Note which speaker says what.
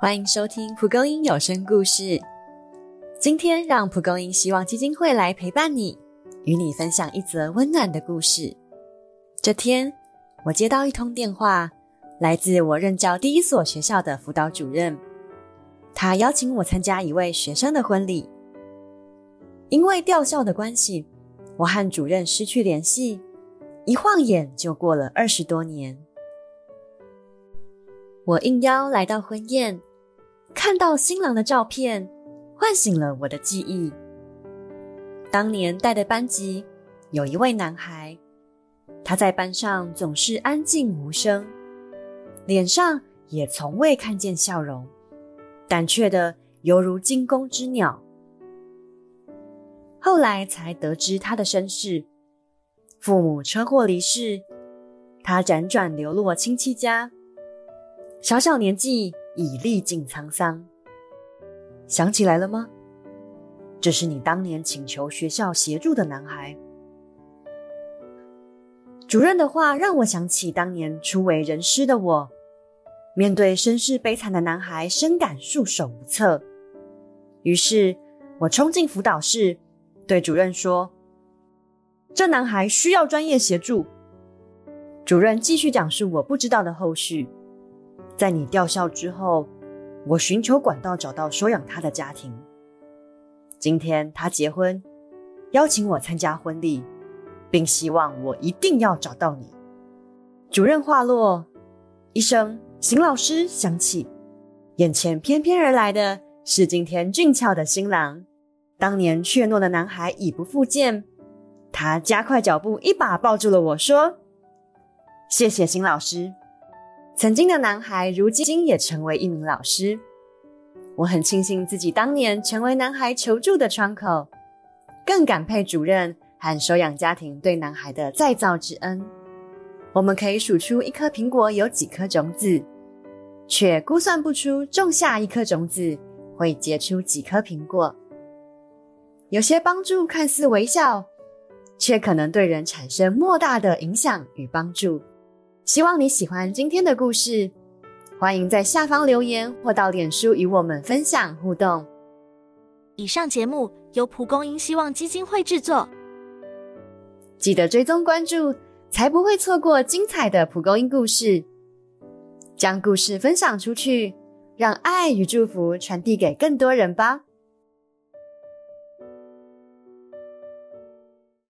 Speaker 1: 欢迎收听蒲公英有声故事。今天让蒲公英希望基金会来陪伴你，与你分享一则温暖的故事。这天，我接到一通电话，来自我任教第一所学校的辅导主任，他邀请我参加一位学生的婚礼。因为调校的关系，我和主任失去联系，一晃眼就过了二十多年。我应邀来到婚宴。看到新郎的照片，唤醒了我的记忆。当年带的班级有一位男孩，他在班上总是安静无声，脸上也从未看见笑容，胆怯的犹如惊弓之鸟。后来才得知他的身世：父母车祸离世，他辗转流落亲戚家，小小年纪。已历尽沧桑，想起来了吗？这是你当年请求学校协助的男孩。主任的话让我想起当年初为人师的我，面对身世悲惨的男孩，深感束手无策。于是，我冲进辅导室，对主任说：“这男孩需要专业协助。”主任继续讲述我不知道的后续。在你调校之后，我寻求管道找到收养他的家庭。今天他结婚，邀请我参加婚礼，并希望我一定要找到你。主任话落，一声“邢老师”响起，眼前翩翩而来的是今天俊俏的新郎。当年怯懦的男孩已不复见，他加快脚步，一把抱住了我说：“谢谢邢老师。”曾经的男孩，如今也成为一名老师。我很庆幸自己当年成为男孩求助的窗口，更感佩主任和收养家庭对男孩的再造之恩。我们可以数出一颗苹果有几颗种子，却估算不出种下一颗种子会结出几颗苹果。有些帮助看似微小，却可能对人产生莫大的影响与帮助。希望你喜欢今天的故事，欢迎在下方留言或到脸书与我们分享互动。
Speaker 2: 以上节目由蒲公英希望基金会制作，
Speaker 1: 记得追踪关注，才不会错过精彩的蒲公英故事。将故事分享出去，让爱与祝福传递给更多人吧。